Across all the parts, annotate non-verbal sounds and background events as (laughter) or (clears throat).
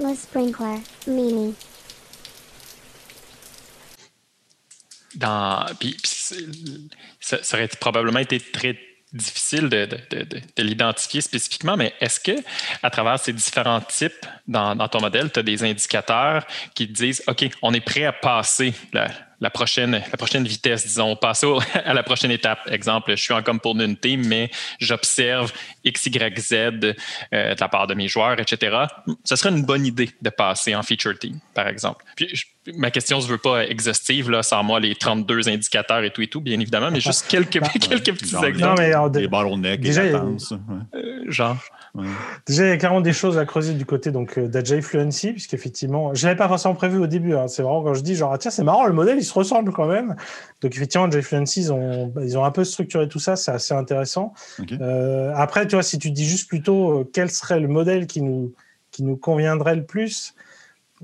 Le sprinkler, Mimi. Dans, puis, ça, ça, aurait probablement été très difficile de l'identifier spécifiquement, mais est-ce que à travers ces différents types dans, dans ton modèle, tu as des indicateurs qui te disent OK, on est prêt à passer la, la prochaine, la prochaine vitesse, disons, passer (laughs) à la prochaine étape. Exemple, je suis en communauté, mais j'observe X, Y, Z euh, de la part de mes joueurs, etc. Ce serait une bonne idée de passer en feature team, par exemple. Puis, je, ma question ne se veut pas exhaustive, là, sans moi, les 32 indicateurs et tout et tout, bien évidemment, mais juste quelques, (laughs) (laughs) quelques petits Genre, exemples. non, mais alors, Des bottlenecks, Déjà, des il y a- latences. ouais. Euh, genre. Ouais. Déjà, il y a carrément des choses à creuser du côté donc euh, d'Agile Fluency, puisqu'effectivement, je l'avais pas forcément prévu au début. hein. C'est vraiment quand je dis genre ah, tiens c'est marrant le modèle il se ressemble quand même. Donc effectivement Fluency ils ont ils ont un peu structuré tout ça, c'est assez intéressant. Euh, après tu vois si tu dis juste plutôt euh, quel serait le modèle qui nous qui nous conviendrait le plus.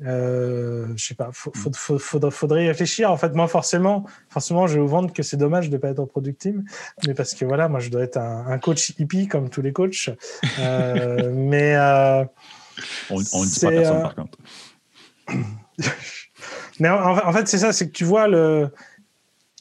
Euh, je sais pas, faut- faudrait, y réfléchir. En fait, moi, forcément, forcément, je vais vous vendre que c'est dommage de pas être en product team, mais parce que voilà, moi, je dois être un, un coach hippie comme tous les coachs. Euh, (laughs) mais euh, On on ne dit pas personne, par contre. (clears throat) Mais en, fait, c'est ça, c'est que tu vois le.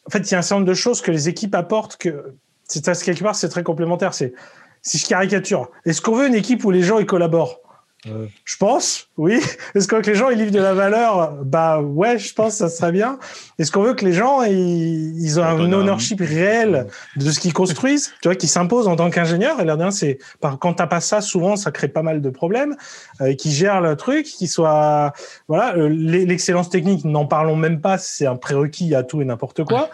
En fait, il y a un certain nombre de choses que les équipes apportent que c'est quelque part, c'est très complémentaire. C'est si je caricature, est-ce qu'on veut une équipe où les gens ils collaborent? Euh, Je pense, oui. Est-ce qu'on veut que les gens ils livrent de la valeur? Bah ouais, je pense ça serait bien. Est-ce qu'on veut que les gens ils, ils ont un ownership réel de ce qu'ils construisent, tu vois, qui s'impose en tant qu'ingénieur Et l'air c'est par quand t'as pas ça, souvent ça crée pas mal de problèmes. Euh, qui gère le truc, qui soit voilà, euh, l'e- l'excellence technique, n'en parlons même pas, c'est un prérequis à tout et n'importe quoi.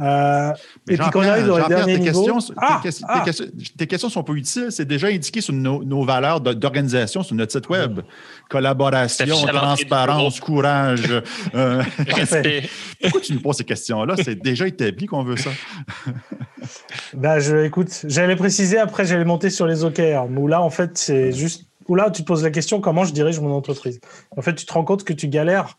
Euh, Mais et puis quand on arrive Jean-Pierre, derniers tes questions, Ah, tes, questions- ah. tes questions- tes questions sont pas utiles. C'est déjà indiqué sur nos, nos valeurs d'organisation sur notre site web. Collaboration, transparence, courage. euh, (laughs) Respect. (laughs) pourquoi tu nous poses ces questions-là? C'est déjà établi qu'on veut ça. (laughs) bah je écoute, j'allais préciser après, j'allais monter sur les OKR. Où là, en fait, c'est juste où là tu te poses la question comment je dirige mon entreprise? En fait, tu te rends compte que tu galères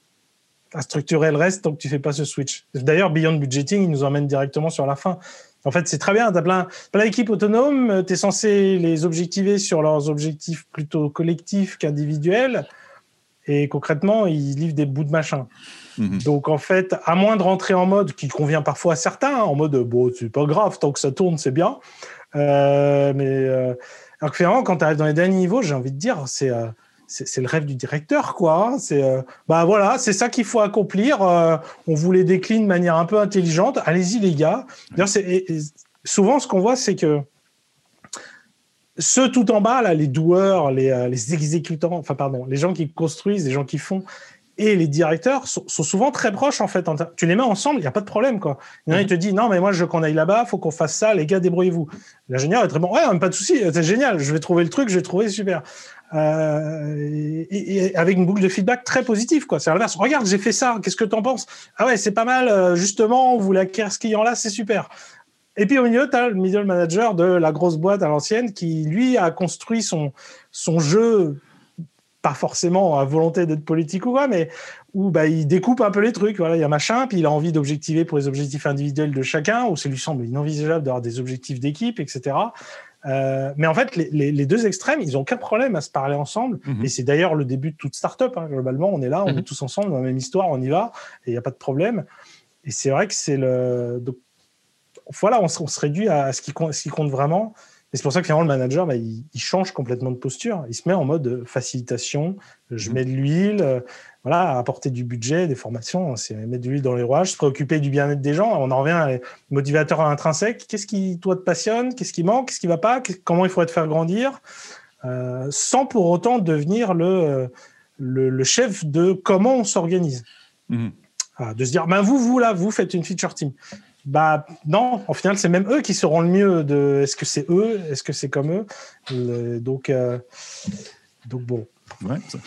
à structurer le reste tant que tu fais pas ce switch. D'ailleurs, Beyond Budgeting, il nous emmène directement sur la fin. En fait, c'est très bien. Tu as plein, plein d'équipes autonomes. Tu es censé les objectiver sur leurs objectifs plutôt collectifs qu'individuels. Et concrètement, ils livrent des bouts de machin. Mhm. Donc, en fait, à moins de rentrer en mode qui convient parfois à certains, en mode bon, c'est pas grave, tant que ça tourne, c'est bien. Euh, mais euh, alors que finalement, quand tu arrives dans les derniers niveaux, j'ai envie de dire, c'est euh, c'est le rêve du directeur, quoi. hein. C'est euh, bah voilà, c'est ça qu'il faut accomplir. Euh, on vous les décline de manière un peu intelligente. Allez-y, les gars. Souvent ce qu'on voit, c'est que ceux tout en bas, les doueurs, les, euh, les exécutants, enfin pardon, les gens qui construisent, les gens qui font, et les directeurs sont, sont souvent très proches en fait. Tu les mets ensemble, il n'y a pas de problème quoi. Il y en a, il te dit non mais moi je veux qu'on aille là-bas, faut qu'on fasse ça, les gars débrouillez-vous. L'ingénieur est très bon, ouais pas de souci, c'est génial, je vais trouver le truc, je vais trouver super. Euh, et, et avec une boucle de feedback très positive quoi. C'est l'inverse. Regarde j'ai fait ça, qu'est-ce que t'en penses? Ah ouais c'est pas mal, euh, justement on voulait acquérir ce client là, c'est super. Et puis au milieu, tu as le middle manager de la grosse boîte à l'ancienne qui, lui, a construit son, son jeu, pas forcément à volonté d'être politique ou quoi, mais où bah, il découpe un peu les trucs. Voilà, il y a machin, puis il a envie d'objectiver pour les objectifs individuels de chacun, ou ça lui semble inenvisageable d'avoir des objectifs d'équipe, etc. Euh, mais en fait, les, les- les deux extrêmes, ils n'ont aucun problème à se parler ensemble. Mhm. Et c'est d'ailleurs le début de toute startup. Hein. Globalement, on est là, on Mhm. est tous ensemble dans la même histoire, on y va, et il n'y a pas de problème. Et c'est vrai que c'est le. Donc, voilà, on se, on se réduit à ce qui, compte, ce qui compte vraiment. Et c'est pour ça que finalement, le manager, bah, il, il change complètement de posture. Il se met en mode euh, facilitation. Je Mhm. mets de l'huile, euh, voilà, apporter du budget, des formations, c'est mettre de l'huile dans les rouages, se préoccuper du bien-être des gens. On en revient à les motivateurs intrinsèques. Qu'est-ce qui, toi, te passionne? Qu'est-ce qui manque? Qu'est-ce qui va pas? Comment il faudrait te faire grandir? Euh, Sans pour autant devenir le, le, le chef de comment on s'organise. Ah, de se dire, ben vous, vous, là, vous faites une feature team. Bah non, au final, c'est même eux qui seront le mieux de est-ce que c'est eux, est-ce que c'est comme eux? Le- donc, euh, donc bon. Ouais, ça-